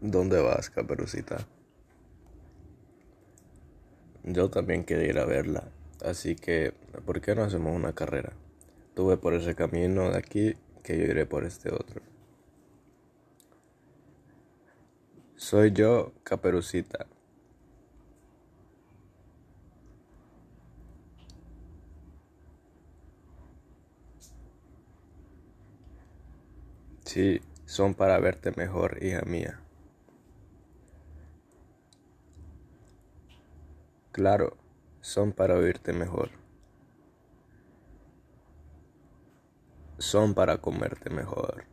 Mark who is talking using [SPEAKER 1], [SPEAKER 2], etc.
[SPEAKER 1] ¿Dónde vas, caperucita? Yo también quería ir a verla, así que, ¿por qué no hacemos una carrera? Tú ve por ese camino de aquí, que yo iré por este otro. Soy yo, caperucita. Sí, son para verte mejor, hija mía. Claro, son para oírte mejor. Son para comerte mejor.